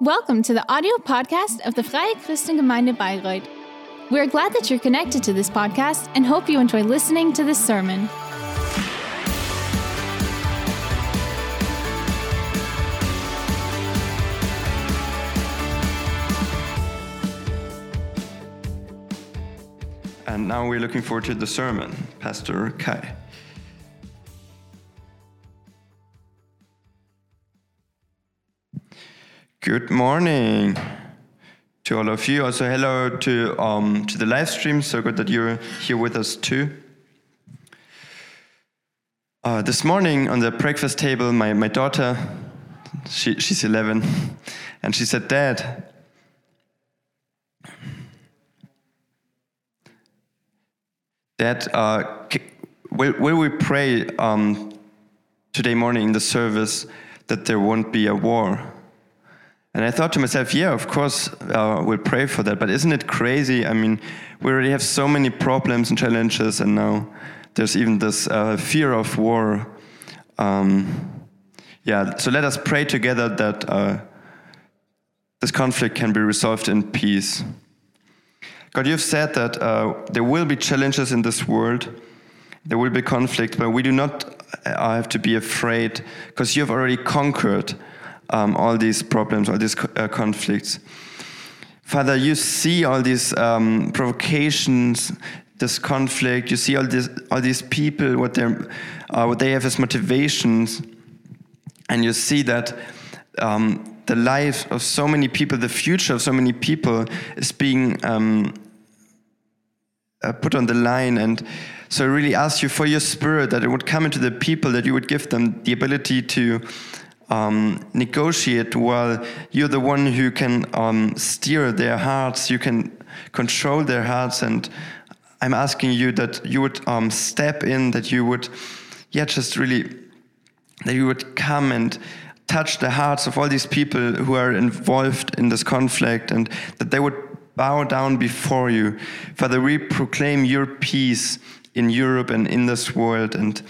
Welcome to the audio podcast of the Freie Christengemeinde Bayreuth. We're glad that you're connected to this podcast and hope you enjoy listening to this sermon. And now we're looking forward to the sermon, Pastor Kai. Good morning to all of you. Also, hello to um, to the live stream. So good that you're here with us too. Uh, this morning on the breakfast table, my, my daughter, she, she's 11, and she said, Dad, Dad, uh, will, will we pray um, today morning in the service that there won't be a war? And I thought to myself, yeah, of course, uh, we'll pray for that. But isn't it crazy? I mean, we already have so many problems and challenges, and now there's even this uh, fear of war. Um, yeah, so let us pray together that uh, this conflict can be resolved in peace. God, you've said that uh, there will be challenges in this world, there will be conflict, but we do not uh, have to be afraid because you have already conquered um, all these problems, all these uh, conflicts. Father, you see all these um, provocations, this conflict. You see all these all these people, what they uh, what they have as motivations, and you see that um, the life of so many people, the future of so many people, is being um, uh, put on the line. And so, I really ask you for your spirit that it would come into the people, that you would give them the ability to um, negotiate while you're the one who can um, steer their hearts, you can control their hearts. And I'm asking you that you would um, step in, that you would, yeah, just really, that you would come and touch the hearts of all these people who are involved in this conflict and that they would bow down before you. Father, we proclaim your peace in Europe and in this world. And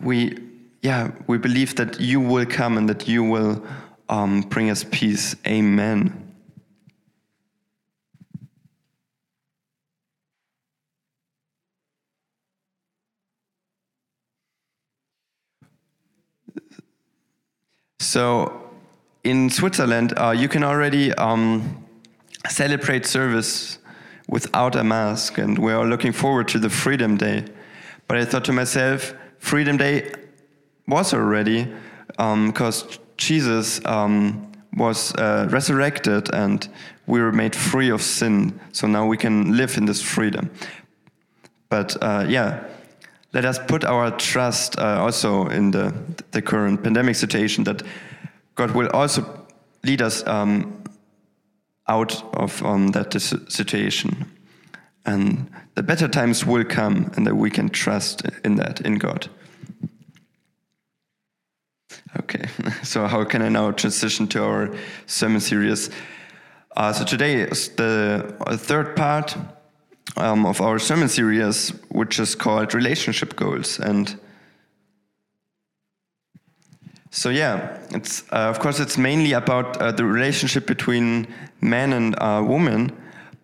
we yeah, we believe that you will come and that you will um, bring us peace. Amen. So, in Switzerland, uh, you can already um, celebrate service without a mask, and we are looking forward to the Freedom Day. But I thought to myself, Freedom Day was already because um, Jesus um, was uh, resurrected and we were made free of sin. So now we can live in this freedom. But uh, yeah, let us put our trust uh, also in the, the current pandemic situation that God will also lead us um, out of um, that situation. And the better times will come, and that we can trust in that, in God. Okay, so how can I now transition to our sermon series? Uh, so today is the third part um, of our sermon series, which is called Relationship Goals. And so, yeah, it's uh, of course it's mainly about uh, the relationship between man and uh, woman,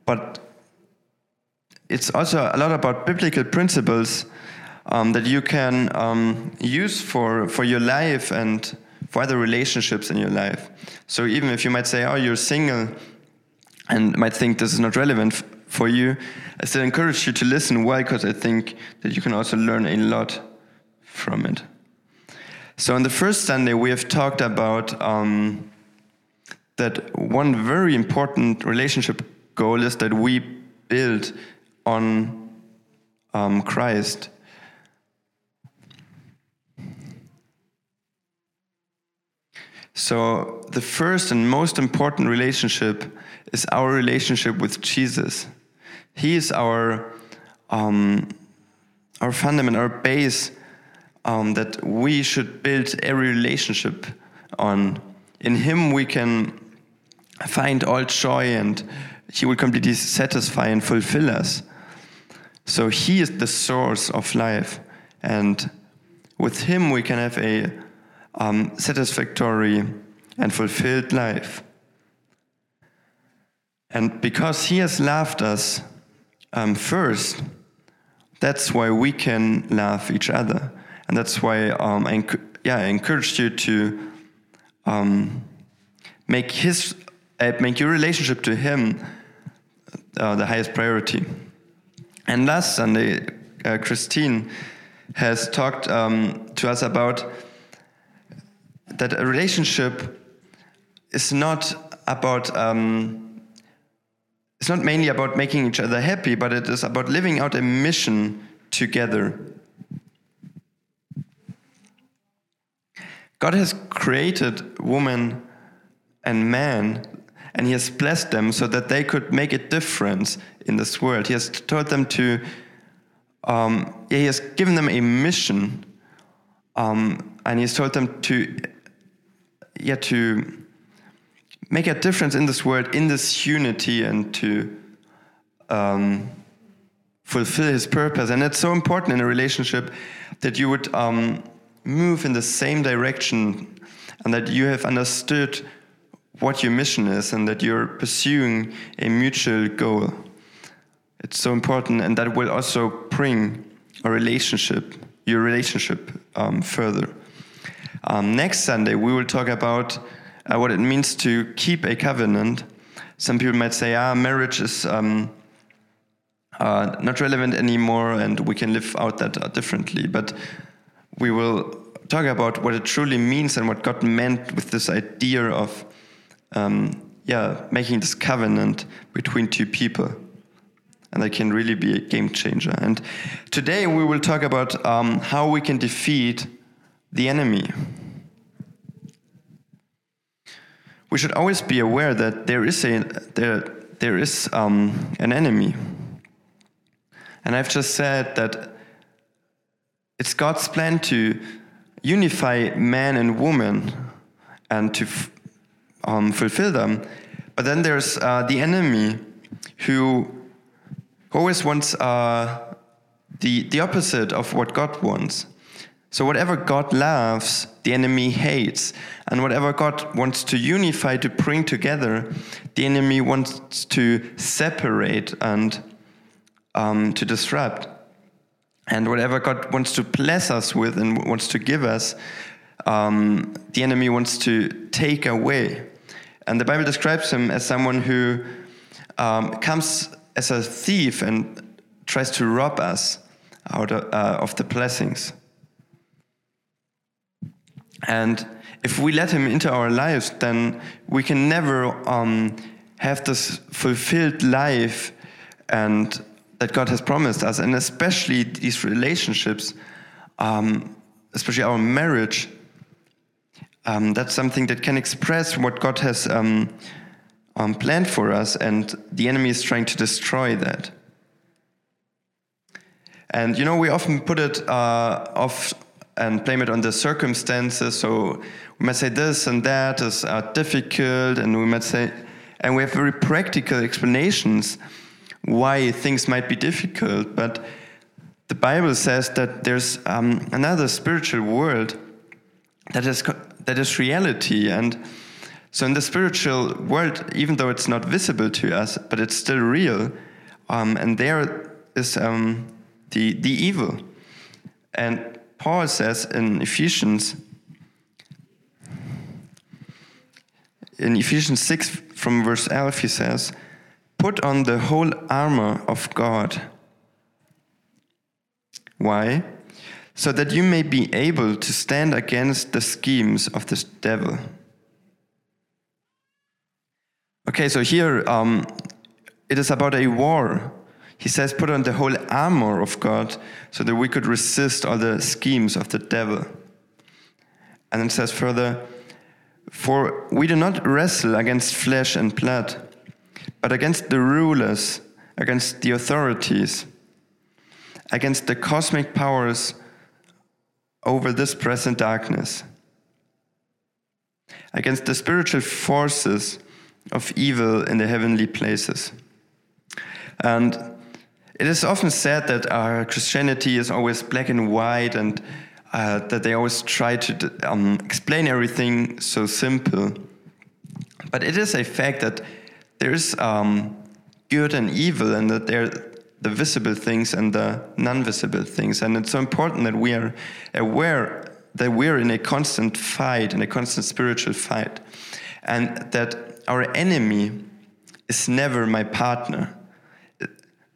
but it's also a lot about biblical principles um, that you can um, use for, for your life and for other relationships in your life. So even if you might say, oh, you're single and might think this is not relevant for you, I still encourage you to listen. Why? Because I think that you can also learn a lot from it. So on the first Sunday, we have talked about um, that one very important relationship goal is that we build on um, Christ. So, the first and most important relationship is our relationship with Jesus. He is our, um, our fundament, our base um, that we should build every relationship on. In Him, we can find all joy and He will completely satisfy and fulfill us. So, He is the source of life. And with Him, we can have a um, satisfactory and fulfilled life. And because He has loved us um, first, that's why we can love each other. And that's why um, I, yeah, I encouraged you to um, make, his, uh, make your relationship to Him uh, the highest priority. And last Sunday, uh, Christine has talked um, to us about that a relationship is not about um, it's not mainly about making each other happy, but it is about living out a mission together. God has created woman and man, and He has blessed them so that they could make a difference in this world. He has told them to, um, He has given them a mission, um, and He told them to, yeah, to make a difference in this world, in this unity, and to um, fulfill His purpose. And it's so important in a relationship that you would um, move in the same direction and that you have understood what your mission is and that you're pursuing a mutual goal. It's so important, and that will also bring a relationship, your relationship, um, further. Um, next Sunday, we will talk about uh, what it means to keep a covenant. Some people might say, ah, marriage is um, uh, not relevant anymore and we can live out that uh, differently. But we will talk about what it truly means and what God meant with this idea of, um, yeah, making this covenant between two people. And that can really be a game changer. And today we will talk about um, how we can defeat the enemy. we should always be aware that there is a there there is um, an enemy. And I've just said that it's God's plan to unify man and woman and to um, fulfill them. But then there's uh, the enemy who always wants uh, the, the opposite of what God wants. So, whatever God loves, the enemy hates. And whatever God wants to unify, to bring together, the enemy wants to separate and um, to disrupt. And whatever God wants to bless us with and wants to give us, um, the enemy wants to take away. And the Bible describes him as someone who um, comes as a thief and tries to rob us out of, uh, of the blessings. And if we let him into our lives, then we can never um, have this fulfilled life and that God has promised us, and especially these relationships, um, especially our marriage. Um, that's something that can express what God has um, um, planned for us, and the enemy is trying to destroy that. And you know, we often put it uh, off and blame it on the circumstances. So we might say this and that is uh, difficult, and we might say, and we have very practical explanations why things might be difficult. But the Bible says that there's um, another spiritual world that is that is reality, and so in the spiritual world, even though it's not visible to us, but it's still real, um, and there is um, the the evil, and Paul says in Ephesians, in Ephesians 6 from verse 11, he says, Put on the whole armor of God. Why? So that you may be able to stand against the schemes of this devil. Okay, so here um, it is about a war he says, put on the whole armor of God so that we could resist all the schemes of the devil. And then says further, For we do not wrestle against flesh and blood, but against the rulers, against the authorities, against the cosmic powers over this present darkness, against the spiritual forces of evil in the heavenly places. And it is often said that our Christianity is always black and white and uh, that they always try to um, explain everything so simple. But it is a fact that there's um, good and evil, and that there are the visible things and the non-visible things. And it's so important that we are aware that we're in a constant fight, in a constant spiritual fight, and that our enemy is never my partner.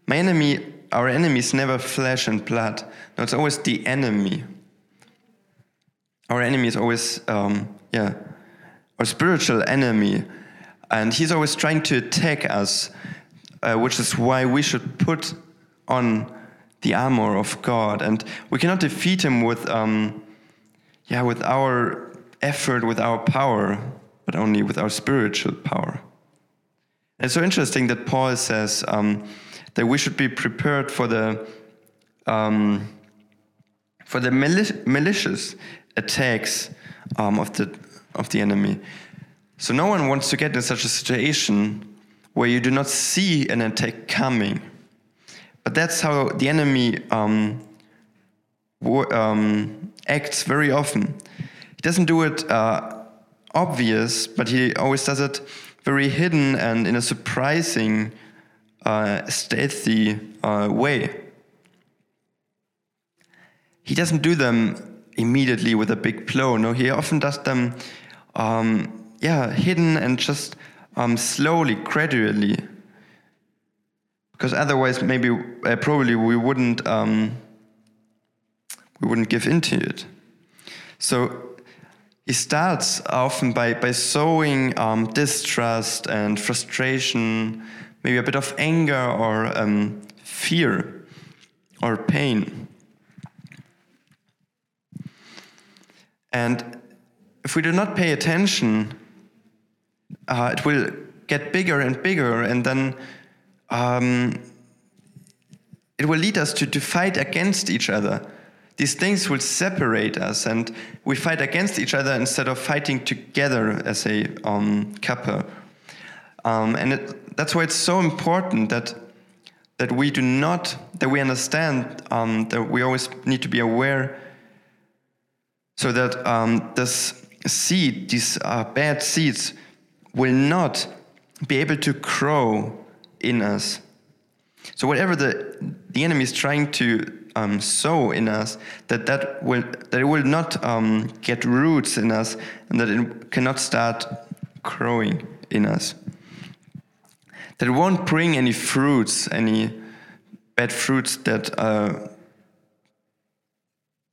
My enemy, our enemy is never flesh and blood. No, it's always the enemy. Our enemy is always, um, yeah, our spiritual enemy. And he's always trying to attack us, uh, which is why we should put on the armor of God. And we cannot defeat him with, um, yeah, with our effort, with our power, but only with our spiritual power. And it's so interesting that Paul says um, that we should be prepared for the um, for the malicious attacks um, of the of the enemy. So no one wants to get in such a situation where you do not see an attack coming. But that's how the enemy um, um, acts very often. He doesn't do it uh, obvious, but he always does it very hidden and in a surprising, stealthy uh, way. He doesn't do them immediately with a big blow. No, he often does them, um, yeah, hidden and just um, slowly, gradually. Because otherwise, maybe, uh, probably, we wouldn't, um, we wouldn't give into it. So he starts often by, by sowing um, distrust and frustration, maybe a bit of anger or um, fear or pain. And if we do not pay attention, uh, it will get bigger and bigger, and then um, it will lead us to, to fight against each other these things will separate us, and we fight against each other instead of fighting together as a um, couple. Um, and it, that's why it's so important that that we do not that we understand um, that we always need to be aware, so that um, this seed, these uh, bad seeds, will not be able to grow in us. So whatever the the enemy is trying to um, sow in us, that that will that it will not um, get roots in us, and that it cannot start growing in us. That won't bring any fruits, any bad fruits that uh,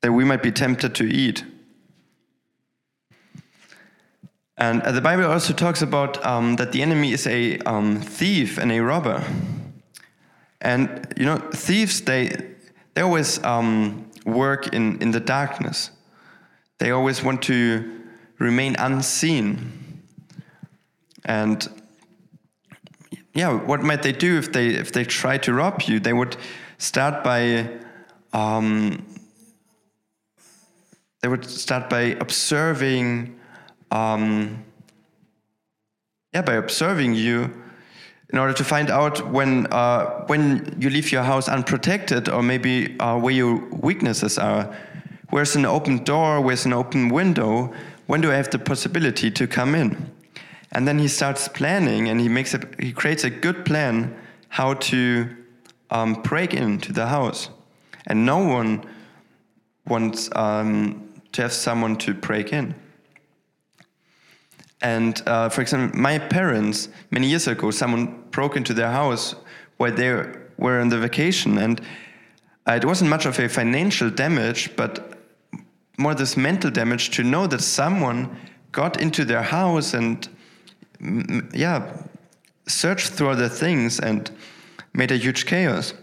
that we might be tempted to eat. And uh, the Bible also talks about um, that the enemy is a um, thief and a robber. And you know, thieves they they always um, work in, in the darkness. They always want to remain unseen. And yeah, what might they do if they if they try to rob you? They would start by um, they would start by observing um, yeah by observing you in order to find out when uh, when you leave your house unprotected or maybe uh, where your weaknesses are. Where's an open door? Where's an open window? When do I have the possibility to come in? And then he starts planning, and he makes it. He creates a good plan how to um, break into the house, and no one wants um, to have someone to break in. And uh, for example, my parents, many years ago, someone broke into their house while they were on the vacation. And uh, it wasn't much of a financial damage, but more this mental damage to know that someone got into their house and, yeah, searched through other things and made a huge chaos.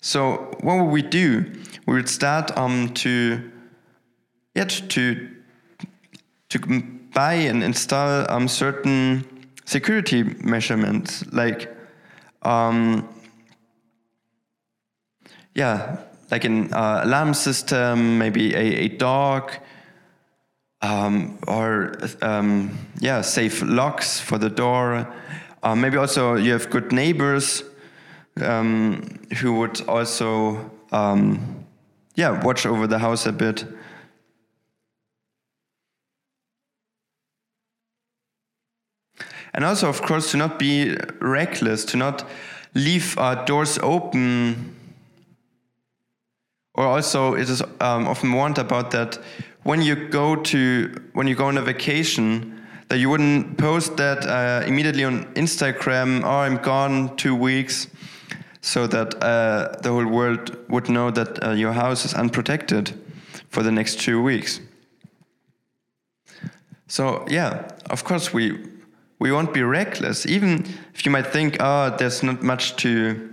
So what would we do? We would start um, to, yeah, to, to buy and install um, certain security measurements, like, um, yeah, like an uh, alarm system, maybe a, a dog, um, or um, yeah, safe locks for the door. Uh, maybe also you have good neighbors um, who would also um, yeah watch over the house a bit. And also, of course, to not be reckless, to not leave uh, doors open. Or also, it is um, often warned about that when you go to when you go on a vacation, that you wouldn't post that uh, immediately on Instagram. Oh, I'm gone two weeks, so that uh, the whole world would know that uh, your house is unprotected for the next two weeks. So yeah, of course we we won't be reckless, even if you might think, oh, there's not much to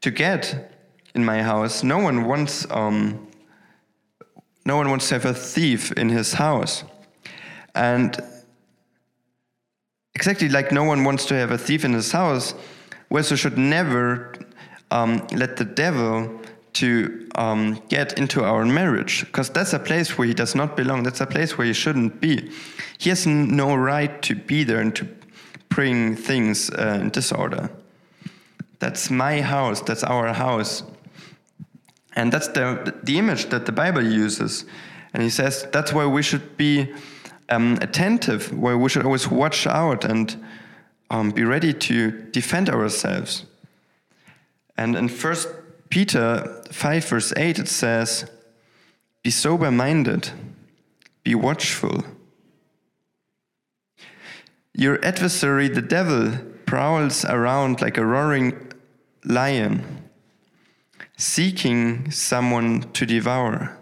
to get in my house. No one wants um, no one wants to have a thief in his house, and exactly like no one wants to have a thief in his house, we also should never um, let the devil to um, get into our marriage because that's a place where he does not belong. That's a place where he shouldn't be. He has no right to be there and to bring things uh, in disorder. That's my house. That's our house. And that's the, the image that the Bible uses. And he says that's why we should be um, attentive, where we should always watch out and um, be ready to defend ourselves. And in First Peter 5, verse 8, it says, Be sober minded, be watchful. Your adversary, the devil, prowls around like a roaring lion, seeking someone to devour.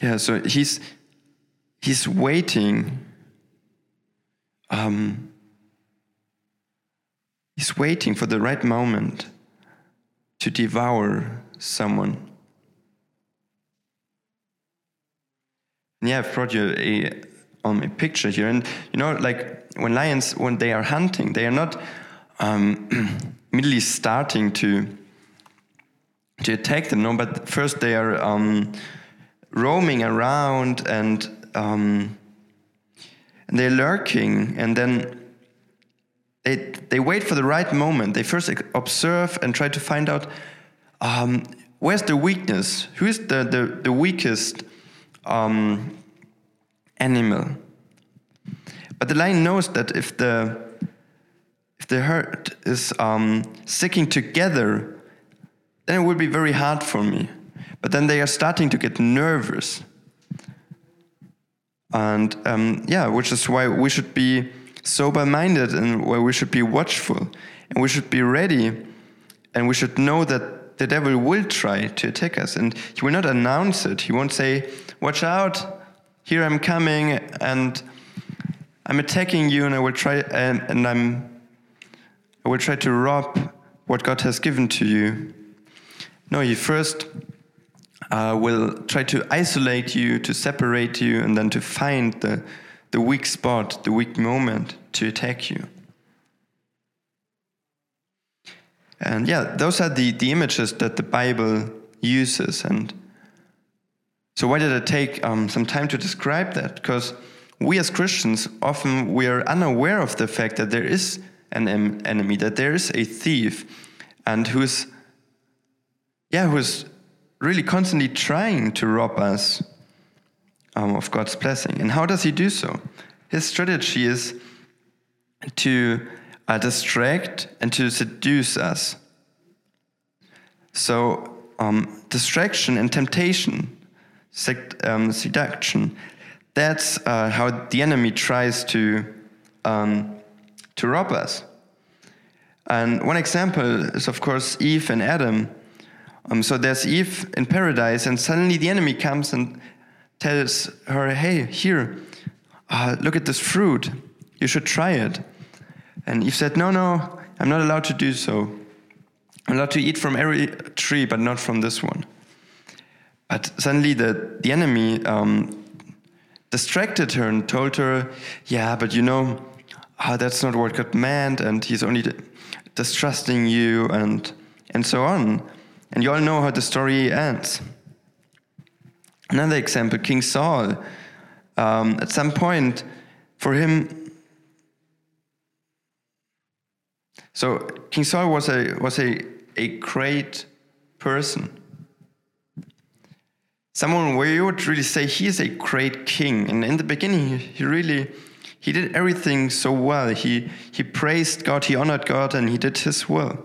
Yeah, so he's he's waiting. Um, he's waiting for the right moment to devour someone. Yeah, I've brought you a um, a picture here, and you know, like when lions, when they are hunting, they are not um, immediately starting to to attack them. No, but first they are. Um, roaming around and um, and they're lurking and then they they wait for the right moment. They first observe and try to find out um, where's the weakness, who is the the, the weakest um, animal. But the lion knows that if the if the herd is um, sticking together, then it will be very hard for me. But then they are starting to get nervous. And um, yeah, which is why we should be sober minded and why we should be watchful. And we should be ready. And we should know that the devil will try to attack us. And he will not announce it. He won't say, Watch out, here I'm coming, and I'm attacking you, and I will try, and, and I'm, I will try to rob what God has given to you. No, he first uh, will try to isolate you, to separate you, and then to find the, the weak spot, the weak moment to attack you. And yeah, those are the, the images that the Bible uses. And so, why did I take um, some time to describe that? Because we as Christians often we are unaware of the fact that there is an em- enemy, that there is a thief, and who's yeah, who's really constantly trying to rob us um, of God's blessing. And how does he do so? His strategy is to uh, distract and to seduce us. So, um, distraction and temptation, um, seduction, that's uh, how the enemy tries to, um, to rob us. And one example is, of course, Eve and Adam um, so there's Eve in paradise, and suddenly the enemy comes and tells her, Hey, here, uh, look at this fruit. You should try it. And Eve said, No, no, I'm not allowed to do so. I'm allowed to eat from every tree, but not from this one. But suddenly the, the enemy um, distracted her and told her, Yeah, but you know, uh, that's not what God meant, and he's only distrusting you, and, and so on. And you all know how the story ends. Another example King Saul. Um, at some point, for him, So King Saul was a was a, a great person. Someone where you would really say he is a great king. And in the beginning, he really he did everything so well. He he praised God, he honored God, and he did his will.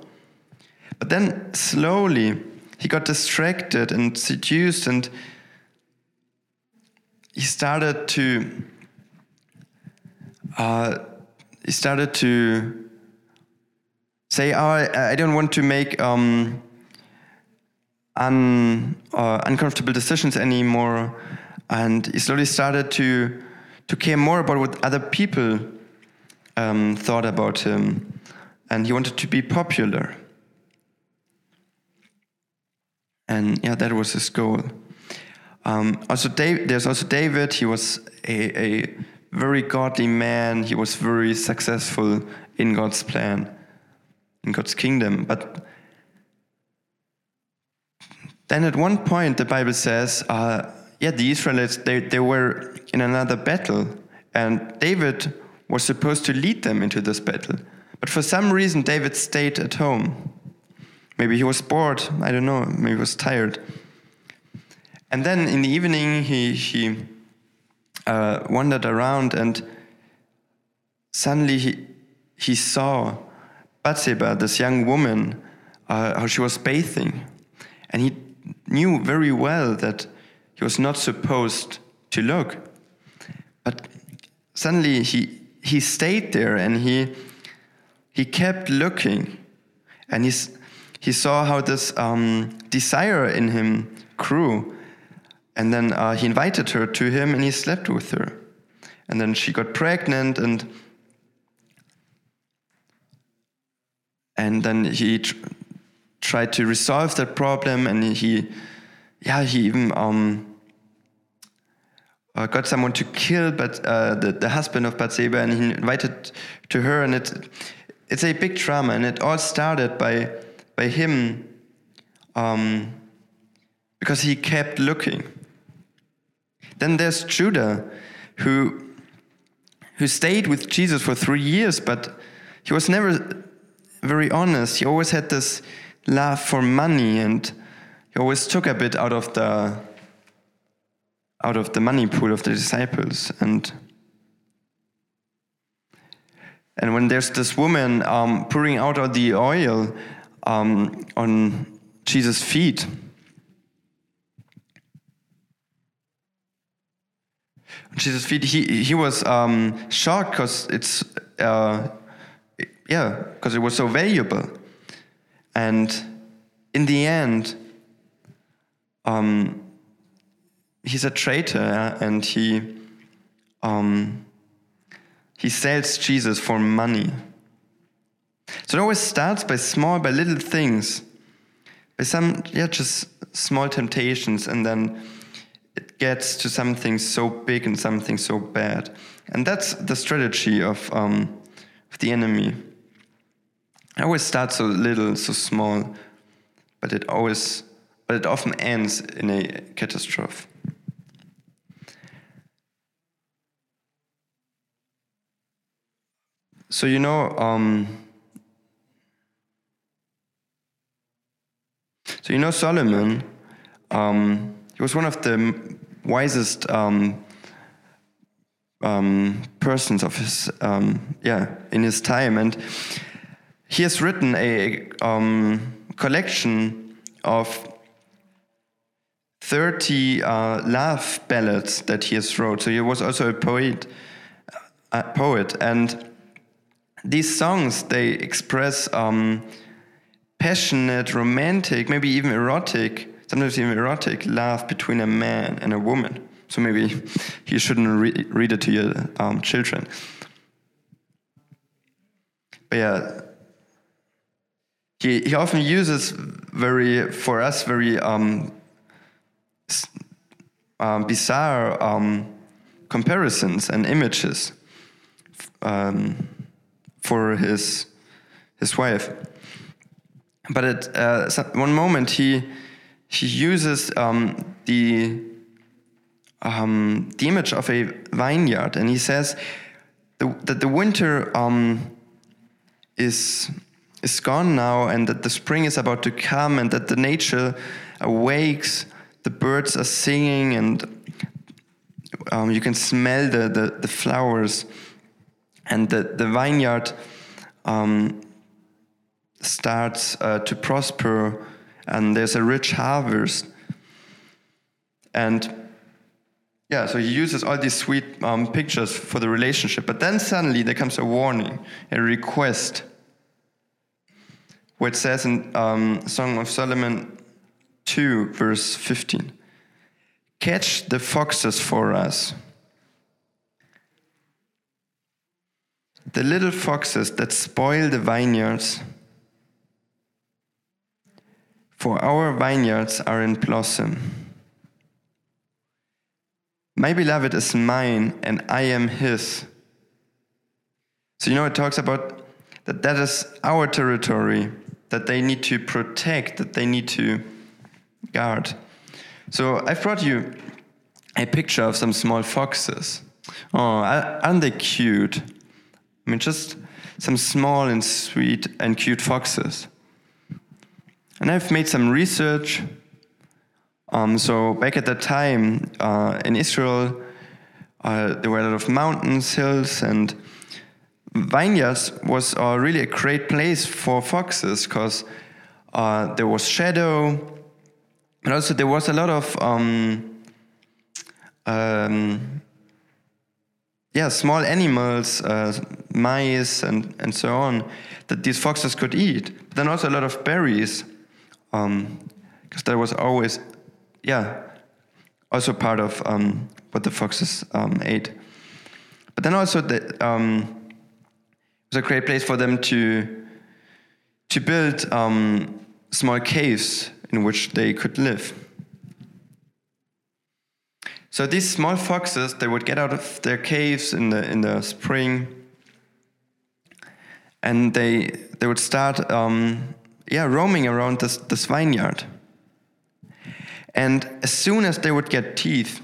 But then slowly he got distracted and seduced and he started to uh, he started to say, "Oh, I, I don't want to make um, un, uh, uncomfortable decisions anymore," and he slowly started to to care more about what other people um, thought about him, and he wanted to be popular. And yeah, that was his goal. Um, also, Dave, there's also David. He was a, a very godly man. He was very successful in God's plan in God's kingdom. But then at one point, the Bible says, uh, yeah, the Israelites, they, they were in another battle, and David was supposed to lead them into this battle. But for some reason, David stayed at home. Maybe he was bored, I don't know, maybe he was tired. And then in the evening, he, he uh, wandered around and suddenly he, he saw Bathsheba, this young woman, uh, how she was bathing. And he knew very well that he was not supposed to look. But suddenly he, he stayed there and he, he kept looking. And he's, he saw how this um, desire in him grew. And then uh, he invited her to him and he slept with her. And then she got pregnant and and then he tried to resolve that problem and he yeah he even um, uh, got someone to kill but uh, the, the husband of Bathsheba and he invited to her and it it's a big drama and it all started by by him um, because he kept looking then there's Judas who who stayed with Jesus for three years but he was never very honest. He always had this love for money, and he always took a bit out of the out of the money pool of the disciples. And and when there's this woman um, pouring out all the oil um, on Jesus' feet. Jesus' feet, he, he was um, shocked because it's uh, yeah, because it was so valuable. And in the end, um, he's a traitor and he um, he sells Jesus for money. So it always starts by small, by little things, by some yeah, just small temptations, and then it gets to something so big and something so bad. And that's the strategy of, um, of the enemy. It always starts so little, so small, but it always, but it often ends in a catastrophe. So you know, um, so you know Solomon. Um, he was one of the wisest um, um persons of his, um, yeah, in his time, and he has written a um, collection of 30 uh, love ballads that he has wrote. So he was also a poet, a poet, and these songs they express um, passionate, romantic, maybe even erotic, sometimes even erotic love between a man and a woman. So maybe you shouldn't re read it to your um, children. But yeah, he, he often uses very, for us, very um, um, bizarre um, comparisons and images um, for his, his wife. But at uh, one moment, he, he uses um, the, um, the image of a vineyard, and he says the, that the winter is is gone now and that the spring is about to come and that the nature awakes, the birds are singing and um, you can smell the, the, the, flowers and the, the vineyard um, starts uh, to prosper and there's a rich harvest. And yeah, so he uses all these sweet um, pictures for the relationship. But then suddenly there comes a warning, a request, where it says in um, Song of Solomon 2, verse 15 Catch the foxes for us. The little foxes that spoil the vineyards. For our vineyards are in blossom. My beloved is mine, and I am his. So, you know, it talks about that that is our territory, that they need to protect, that they need to guard. So, I've brought you a picture of some small foxes. Oh, aren't they cute? I mean, just some small and sweet and cute foxes. And I've made some research um, so back at that time uh, in Israel, uh, there were a lot of mountains, hills, and vineyards was uh, really a great place for foxes because uh, there was shadow, and also there was a lot of um, um, yeah small animals, uh, mice, and and so on that these foxes could eat. But then also a lot of berries, because um, there was always yeah, also part of um, what the foxes um, ate. But then also the, it was a great place for them to to build um, small caves in which they could live. So these small foxes, they would get out of their caves in the in the spring, and they they would start um, yeah roaming around this this vineyard. And as soon as they would get teeth,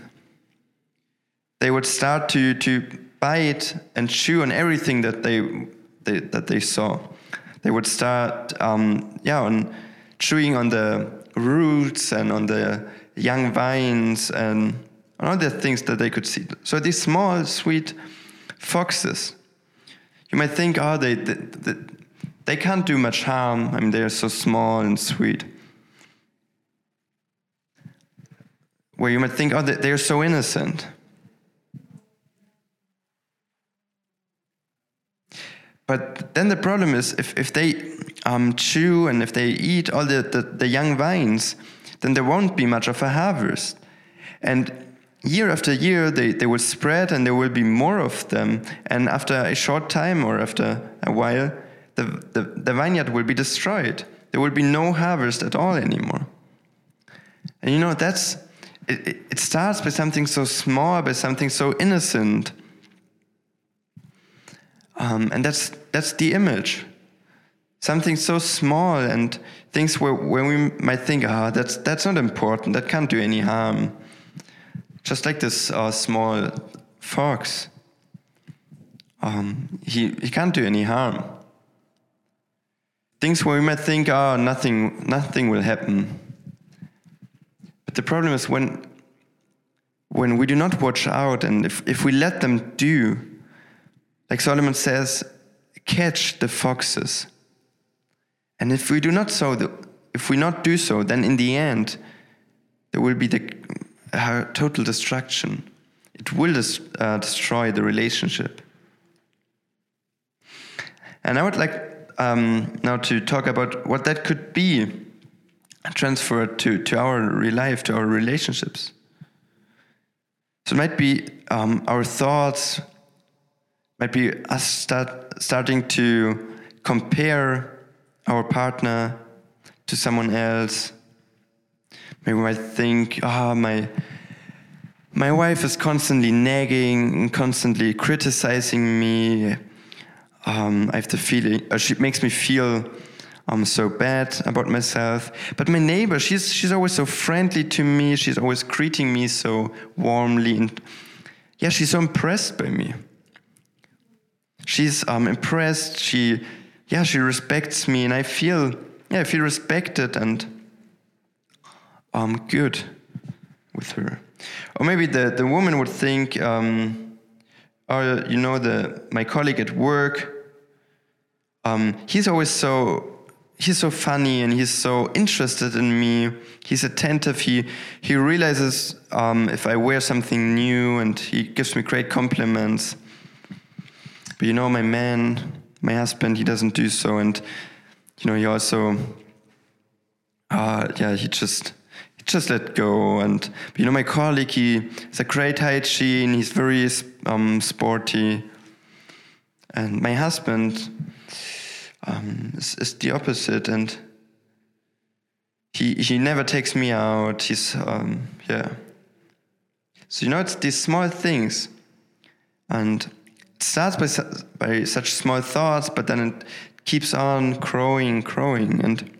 they would start to, to bite and chew on everything that they, they that they saw. They would start, um, yeah, on chewing on the roots and on the young vines and on the things that they could see. So these small, sweet foxes, you might think, oh, they, they, they can't do much harm. I mean, they are so small and sweet. where you might think, oh, they're so innocent. But then the problem is if, if they um, chew and if they eat all the, the, the young vines, then there won't be much of a harvest. And year after year, they, they will spread and there will be more of them. And after a short time or after a while, the, the, the vineyard will be destroyed. There will be no harvest at all anymore. And you know, that's it, it starts by something so small, by something so innocent. Um, and that's, that's the image. Something so small and things where, where we might think, ah, oh, that's, that's not important, that can't do any harm. Just like this uh, small fox. Um, he, he can't do any harm. Things where we might think, oh, nothing, nothing will happen But the problem is when when we do not watch out and if, if we let them do, like Solomon says, catch the foxes. And if we do not so, if we not do so, then in the end, there will be the uh, total destruction. It will des uh, destroy the relationship. And I would like um, now to talk about what that could be transferred to, to our real life, to our relationships. So it might be um, our thoughts, might be us start, starting to compare our partner to someone else. Maybe we might think, ah, oh, my my wife is constantly nagging and constantly criticizing me. Um, I have the feeling, or she makes me feel I'm so bad about myself. But my neighbor, she's she's always so friendly to me. She's always greeting me so warmly, and yeah, she's so impressed by me. She's um, impressed. She yeah, she respects me, and I feel yeah, I feel respected and um, good with her. Or maybe the, the woman would think, um, or you know, the my colleague at work, um, he's always so he's so funny and he's so interested in me. He's attentive. He he realizes um, if I wear something new, and he gives me great compliments. But you know, my man, my husband, he doesn't do so, and you know, he also, uh, yeah, he just he just let go. And you know, my colleague, he has a great hygiene. He's very um, sporty, and my husband um, is, is, the opposite, and he he never takes me out. He's um, yeah. So you know, it's these small things, and starts by, by such small thoughts, but then it keeps on growing, growing. And,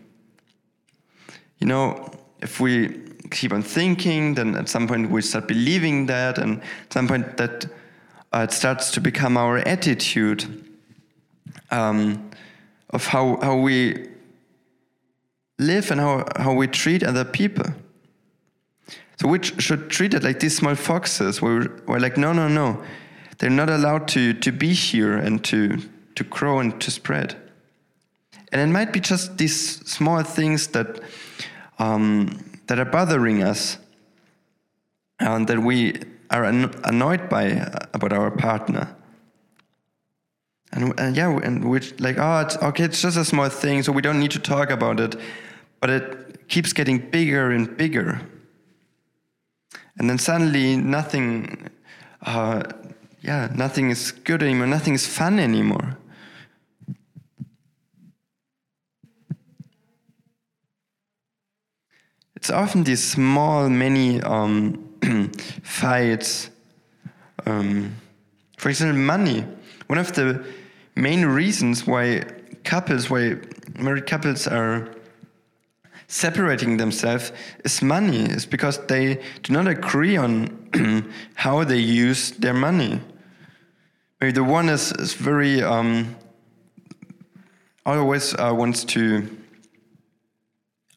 you know, if we keep on thinking, then at some point we start believing that, and at some point that uh, it starts to become our attitude um, of how, how we live and how, how we treat other people. So we should treat it like these small foxes. We're, we're like, no, no, no. They're not allowed to, to be here and to, to grow and to spread. And it might be just these small things that, um, that are bothering us and that we are annoyed by uh, about our partner. And, and yeah, and we're like, oh, it's, okay, it's just a small thing, so we don't need to talk about it. But it keeps getting bigger and bigger. And then suddenly nothing, uh, yeah, nothing is good anymore, nothing is fun anymore. It's often these small, many um, fights. Um, for example, money. One of the main reasons why couples, why married couples are separating themselves is money, is because they do not agree on how they use their money. Maybe the one is, is very um, always uh, wants to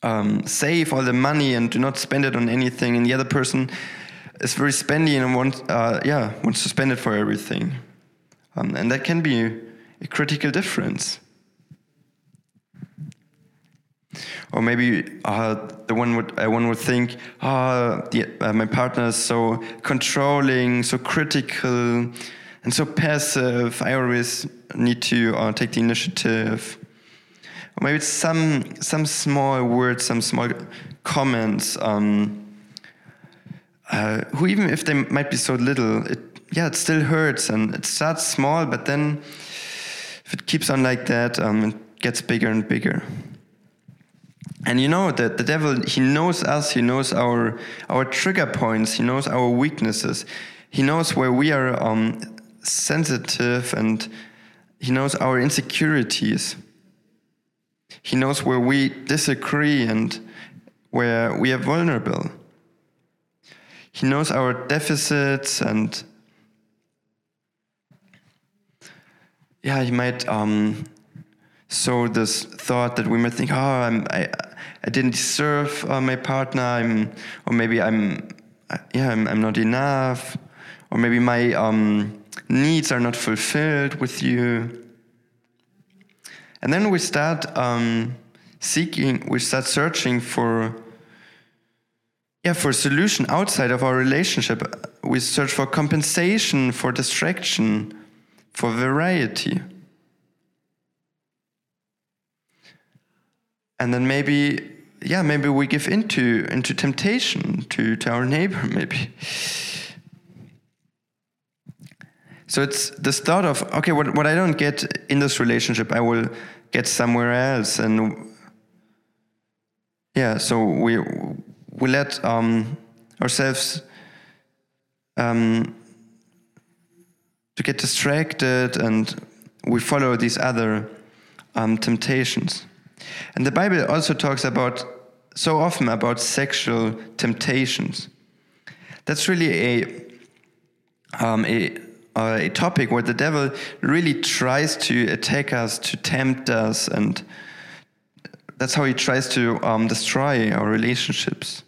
um, save all the money and do not spend it on anything, and the other person is very spendy and wants, uh, yeah, wants to spend it for everything, um, and that can be a critical difference. Or maybe uh, the one would uh, one would think, ah, uh, my partner is so controlling, so critical, and so passive. I always need to uh, take the initiative. Or maybe it's some some small words, some small comments. Um, uh, who even if they might be so little, it yeah, it still hurts, and it starts small, but then if it keeps on like that, um, it gets bigger and bigger. And you know that the devil, he knows us, he knows our our trigger points, he knows our weaknesses, he knows where we are um, sensitive, and he knows our insecurities. He knows where we disagree and where we are vulnerable. He knows our deficits and yeah, he might um, sow this thought that we might think, oh, I'm, I, I didn't deserve uh, my partner, I'm, or maybe I'm, yeah, I'm, I'm not enough, or maybe my um, needs are not fulfilled with you. And then we start um, seeking, we start searching for, yeah, for a solution outside of our relationship. We search for compensation, for distraction, for variety. And then maybe, yeah, maybe we give into into temptation to, to our neighbor, maybe. So it's this thought of, okay, what, what I don't get in this relationship, I will get somewhere else. And yeah, so we, we let um, ourselves um, to get distracted and we follow these other um, temptations. And the Bible also talks about so often about sexual temptations. That's really a, um, a uh, a topic where the devil really tries to attack us, to tempt us, and that's how he tries to um, destroy our relationships.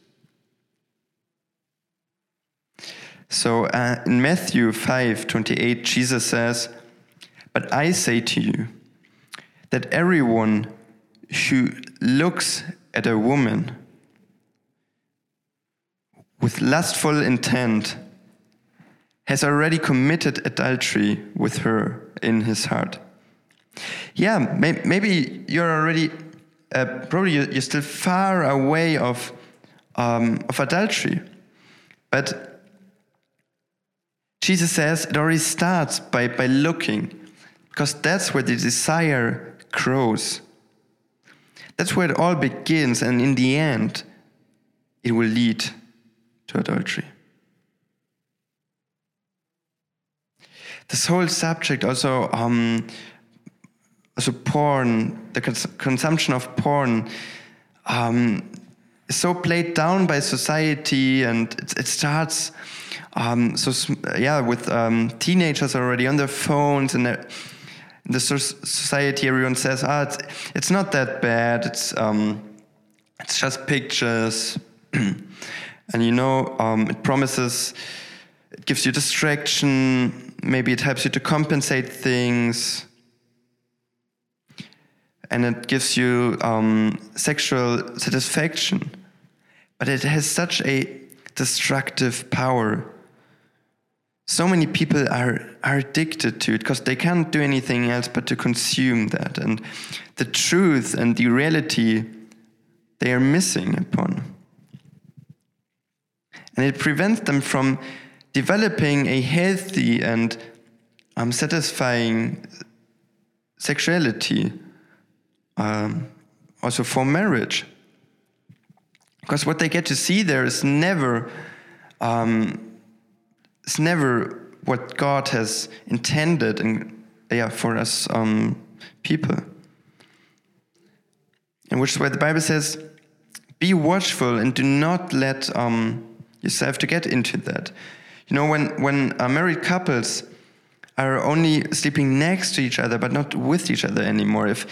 So uh, in Matthew 5 28, Jesus says, But I say to you that everyone who looks at a woman with lustful intent has already committed adultery with her in his heart. Yeah, may, maybe you're already, uh, probably you're still far away of, um, of adultery. But Jesus says it already starts by, by looking, because that's where the desire grows. That's where it all begins, and in the end, it will lead to adultery. This whole subject also, um, also porn, the cons consumption of porn, um, is so played down by society, and it, it starts, um, so yeah, with um, teenagers already on their phones and. in the society, everyone says, "Ah, it's, it's not that bad. It's um, it's just pictures." and you know um, it promises it gives you distraction maybe it helps you to compensate things and it gives you um, sexual satisfaction but it has such a destructive power so many people are, are addicted to it because they can't do anything else but to consume that and the truth and the reality they are missing upon and it prevents them from developing a healthy and um, satisfying sexuality, um, also for marriage. Because what they get to see there is never, um, it's never what God has intended and yeah, for us um, people. And which is why the Bible says, "Be watchful and do not let." Um, yourself to get into that. You know, when, when uh, married couples are only sleeping next to each other but not with each other anymore, if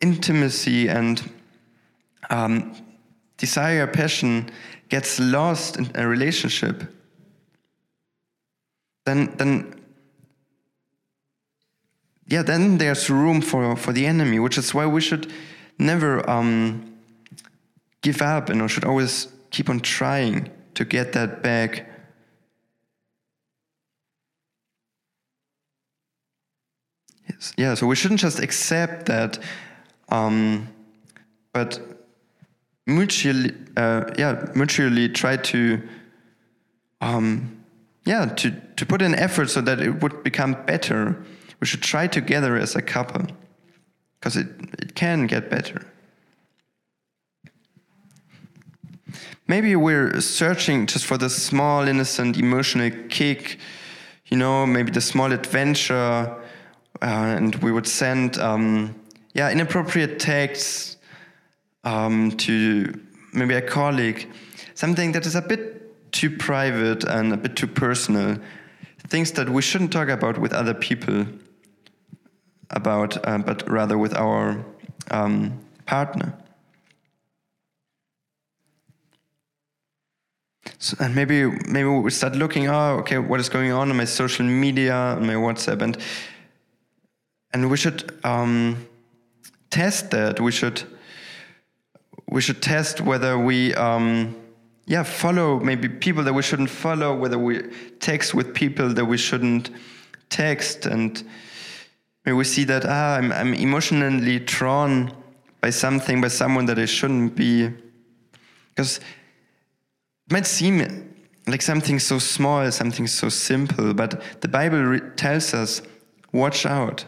intimacy and um, desire, passion gets lost in a relationship, then, then yeah, then there's room for, for the enemy, which is why we should never um, give up and we should always keep on trying to get that back. Yes. Yeah, so we shouldn't just accept that, um, but mutually, uh, yeah, mutually try to, um, yeah, to, to put in effort so that it would become better. We should try together as a couple, because it, it can get better. maybe we're searching just for the small, innocent, emotional kick, you know, maybe the small adventure, uh, and we would send, um, yeah, inappropriate texts um, to maybe a colleague, something that is a bit too private and a bit too personal, things that we shouldn't talk about with other people about, uh, but rather with our um, partner. So, and maybe maybe we start looking, oh, okay, what is going on on my social media, on my WhatsApp, and and we should um, test that. We should we should test whether we um, yeah follow maybe people that we shouldn't follow, whether we text with people that we shouldn't text, and maybe we see that ah, I'm, I'm emotionally drawn by something, by someone that I shouldn't be, because it might seem like something so small, something so simple, but the Bible tells us watch out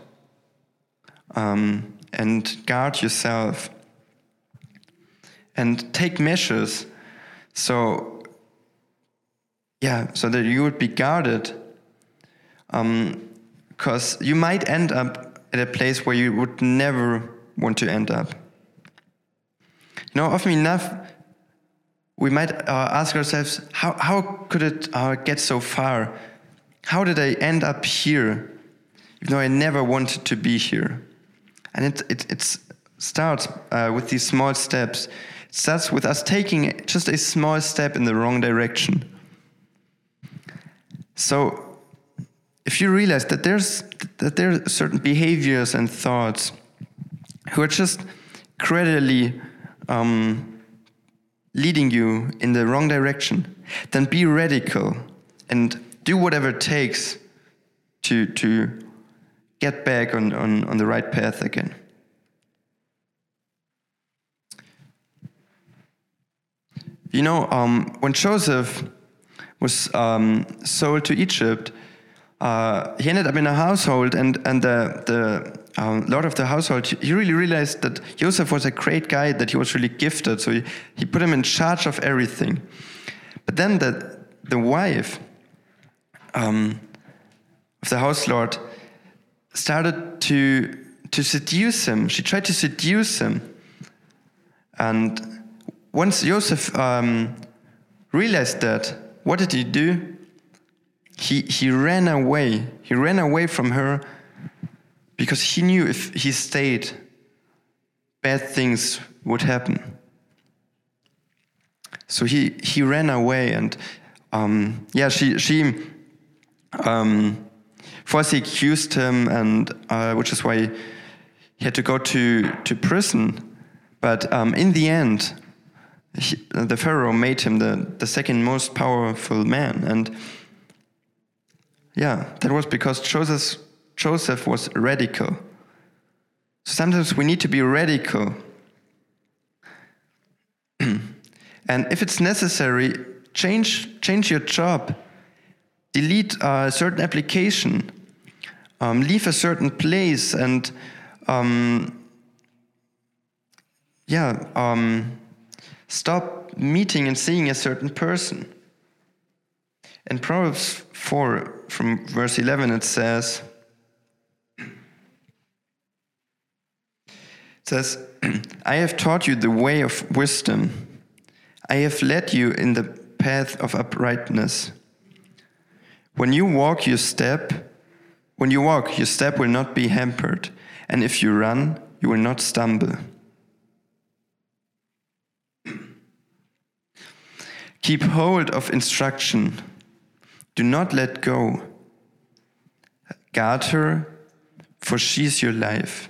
um, and guard yourself. And take measures so yeah so that you would be guarded because um, you might end up at a place where you would never want to end up you know often enough we might uh, ask ourselves, how, how could it uh, get so far? how did I end up here? Even though I never wanted to be here. And it, it, it starts uh, with these small steps. Starts with us taking just a small step in the wrong direction. So, if you realize that there's that there are certain behaviors and thoughts who are just gradually um, leading you in the wrong direction, then be radical and do whatever it takes to to get back on, on, on the right path again. You know, um, when Joseph was um, sold to Egypt, uh, he ended up in a household, and, and the, the um, lord of the household, he really realized that Joseph was a great guy, that he was really gifted, so he, he put him in charge of everything. But then the, the wife um, of the house lord started to, to seduce him. She tried to seduce him. And once Joseph um, realized that, what did he do? He, he ran away. He ran away from her because he knew if he stayed, bad things would happen. So he, he ran away, and um, yeah, she, she um, falsely accused him, and uh, which is why he had to go to, to prison. But um, in the end, he, the Pharaoh made him the, the second most powerful man. And yeah, that was because Joseph, Joseph was radical. So sometimes we need to be radical. and if it's necessary, change, change your job, delete a certain application, um, leave a certain place, and um, yeah, um, Stop meeting and seeing a certain person. In Proverbs 4, from verse 11, it says, it says, I have taught you the way of wisdom. I have led you in the path of uprightness. When you walk your step, when you walk, your step will not be hampered, and if you run, you will not stumble. Keep hold of instruction. Do not let go. Guard her, for she is your life.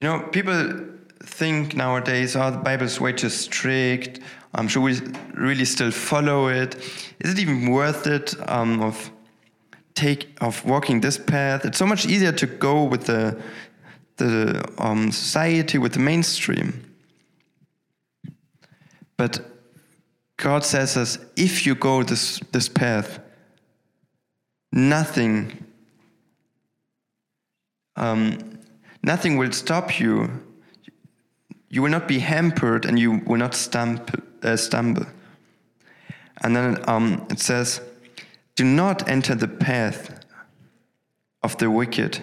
You know, people think nowadays, oh, the Bible is way too strict. Um, should we really still follow it? Is it even worth it um, of take of walking this path? It's so much easier to go with the the um, society, with the mainstream. But God says us, if you go this, this path, nothing, um, nothing will stop you. You will not be hampered and you will not stump, uh, stumble. And then um, it says, do not enter the path of the wicked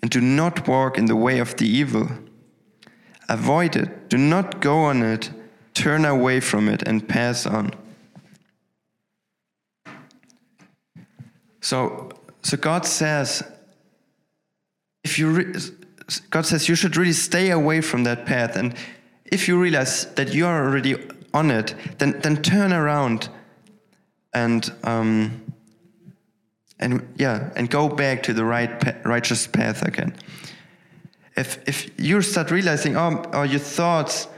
and do not walk in the way of the evil. Avoid it. Do not go on it turn away from it and pass on. So, so God says, if you re- God says you should really stay away from that path, and if you realize that you are already on it, then then turn around and um, and yeah, and go back to the right righteous path again. If if you start realizing, oh, oh your thoughts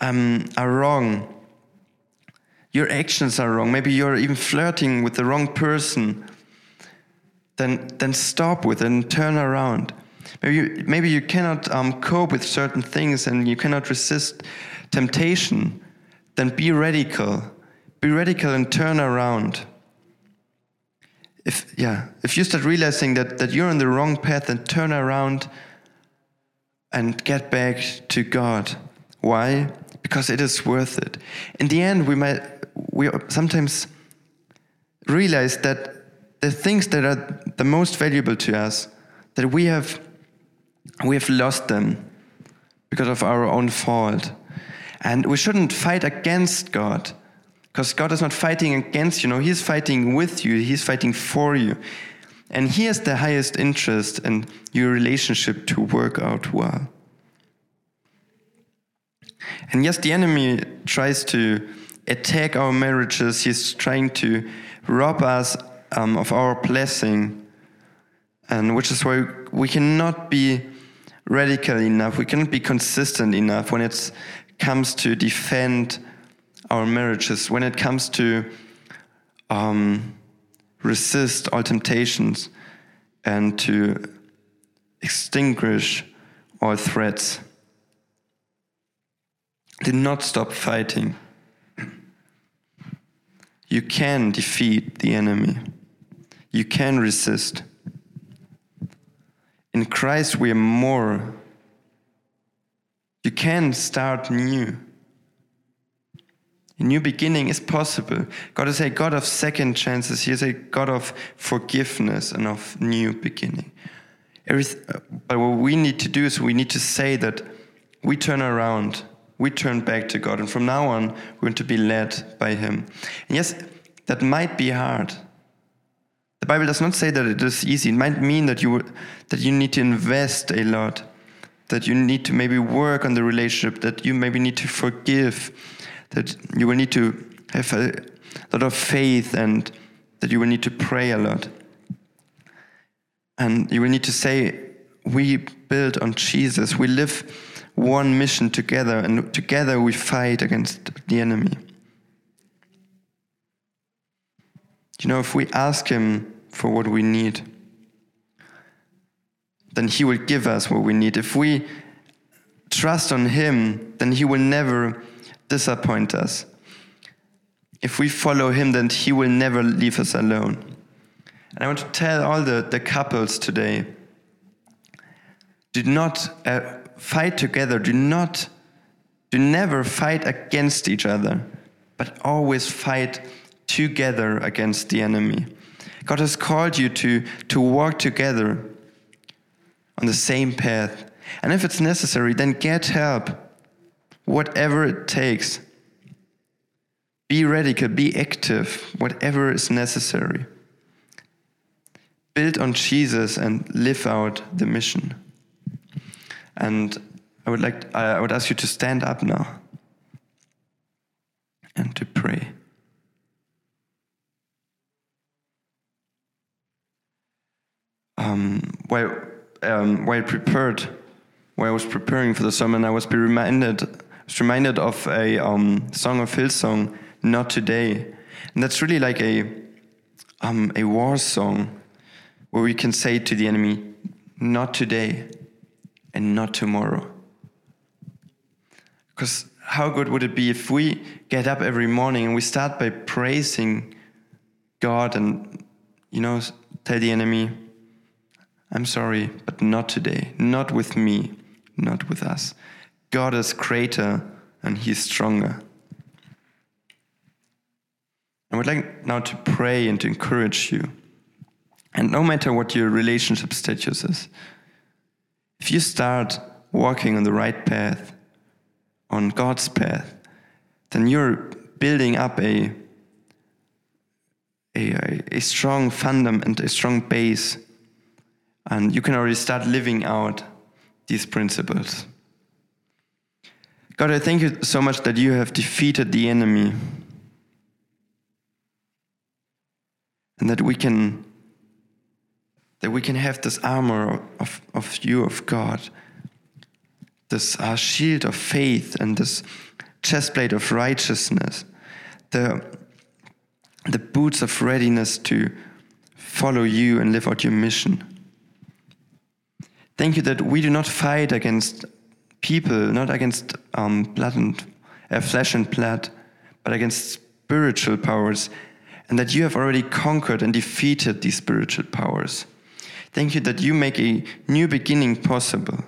um, are wrong. Your actions are wrong. Maybe you're even flirting with the wrong person. Then, then stop with it and turn around. Maybe you, maybe you cannot um, cope with certain things and you cannot resist temptation. Then be radical. Be radical and turn around. If yeah, if you start realizing that, that you're on the wrong path, then turn around and get back to God. Why? Because it is worth it. In the end, we might we sometimes realize that the things that are the most valuable to us that we have we have lost them because of our own fault. And we shouldn't fight against God Because God is not fighting against you, no, He's fighting with you, He's fighting for you. And He has the highest interest in your relationship to work out well. And yes, the enemy tries to attack our marriages, he's trying to rob us um, of our blessing, and which is why we cannot be radical enough, we cannot be consistent enough when it comes to defend our marriages, when it comes to um, resist all temptations and to extinguish all threats. Do not stop fighting. You can defeat the enemy. You can resist. In Christ, we are more. You can start new. A new beginning is possible. God is a God of second chances. He is a God of forgiveness and of new beginning. Uh, but what we need to do is we need to say that we turn around, we turn back to God, and from now on, we're going to be led by Him. And yes, that might be hard. The Bible does not say that it is easy. It might mean that you that you need to invest a lot, that you need to maybe work on the relationship, that you maybe need to forgive that you will need to have a lot of faith and that you will need to pray a lot. And you will need to say, We build on Jesus. We live one mission together, and together we fight against the enemy. You know, if we ask Him for what we need, then He will give us what we need. If we trust on Him, then He will never disappoint us. If we follow him, then he will never leave us alone. And I want to tell all the, the couples today do not uh, fight together, do not, do never fight against each other, but always fight together against the enemy. God has called you to, to walk together on the same path. And if it's necessary, then get help whatever it takes. Be radical, be active, whatever is necessary. Build on Jesus and live out the mission. And I would like I would ask you to stand up now and to pray. Um, while um, while prepared, while I was preparing for the sermon, I was be reminded was reminded of a um, song of Hillsong, "Not Today," and that's really like a um, a war song where we can say to the enemy, "Not today, and not tomorrow." Because how good would it be if we get up every morning and we start by praising God and you know tell the enemy, "I'm sorry, but not today, not with me, not with us." God is greater and He's stronger. I would like now to pray and to encourage you. And no matter what your relationship status is, if you start walking on the right path, on God's path, then you're building up a, a, a strong fundament, a strong base, and you can already start living out these principles. God, I thank you so much that you have defeated the enemy. And that we can that we can have this armor of, of you, of God, this uh, shield of faith and this chestplate of righteousness, the, the boots of readiness to follow you and live out your mission. Thank you that we do not fight against people, not against um, blood and uh, flesh and blood, but against spiritual powers, and that you have already conquered and defeated these spiritual powers. Thank you that you make a new beginning possible.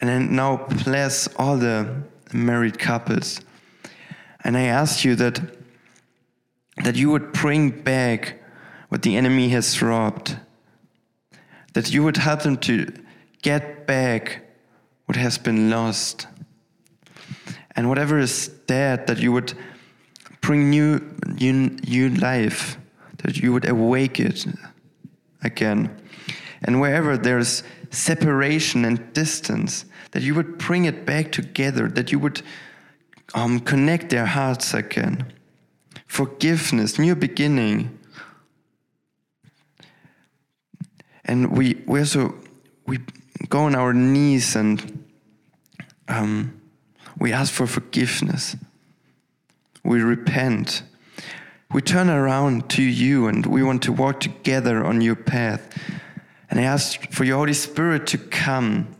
And then now bless all the married couples. And I ask you that that you would bring back what the enemy has robbed. That you would help them to get back what has been lost. And whatever is dead, that you would bring new, new, new life, that you would awake it again. And wherever there's separation and distance, that you would bring it back together, that you would um, connect their hearts again. Forgiveness, new beginning. And we, we also we go on our knees and um, we ask for forgiveness. We repent. We turn around to you and we want to walk together on your path. And I ask for your Holy Spirit to come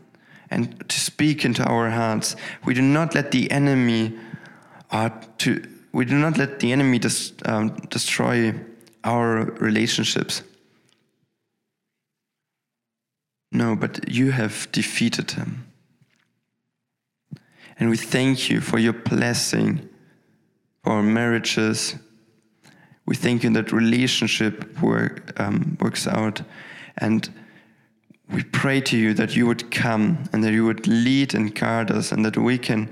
and to speak into our hearts. We do not let the enemy uh, to we do not let the enemy um, destroy our relationships. No, but you have defeated him. And we thank you for your blessing for our marriages. We thank you that relationship work, um, works out. And we pray to you that you would come and that you would lead and guard us and that we can,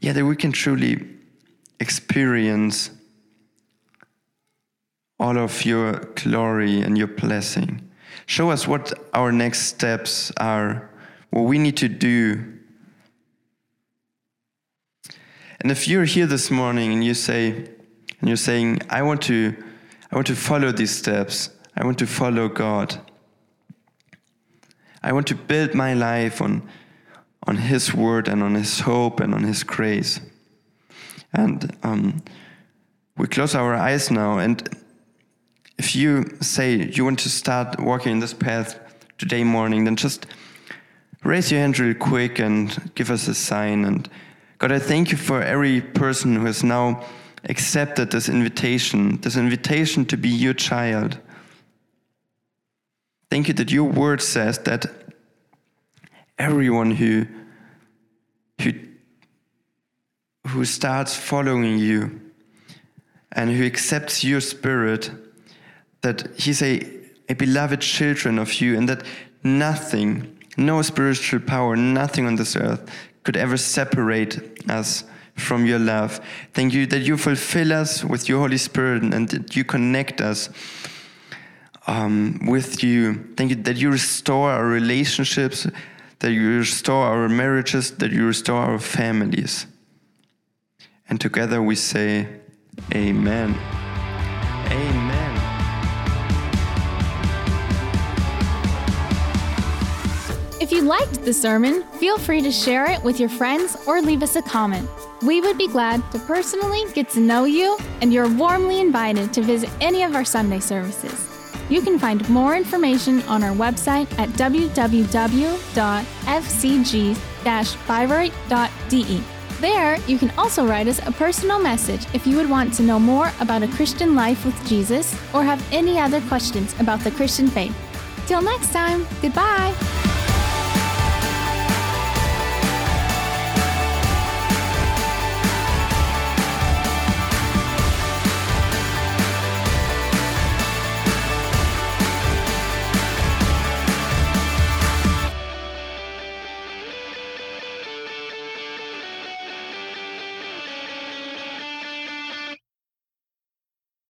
yeah, that we can truly experience all of your glory and your blessing. Show us what our next steps are, what we need to do. And if you're here this morning and you say, and you're saying, I want to, I want to follow these steps. I want to follow God. I want to build my life on, on His word and on His hope and on His grace. And um, we close our eyes now. And if you say you want to start walking in this path today morning, then just raise your hand real quick and give us a sign. And God, I thank you for every person who has now accepted this invitation, this invitation to be your child. Thank you that your word says that everyone who, who, who starts following you and who accepts your spirit, that he's a, a beloved children of you, and that nothing, no spiritual power, nothing on this earth could ever separate us from your love. Thank you that you fulfill us with your Holy Spirit and that you connect us um, with you. Thank you that you restore our relationships, that you restore our marriages, that you restore our families. And together we say, Amen. Amen. If you liked the sermon, feel free to share it with your friends or leave us a comment. We would be glad to personally get to know you, and you're warmly invited to visit any of our Sunday services. You can find more information on our website at www.fcg-bayreuth.de. Oh there, you can also write us a personal message if you would want to know more about a Christian life with Jesus or have any other questions about the Christian faith. Till next time, goodbye!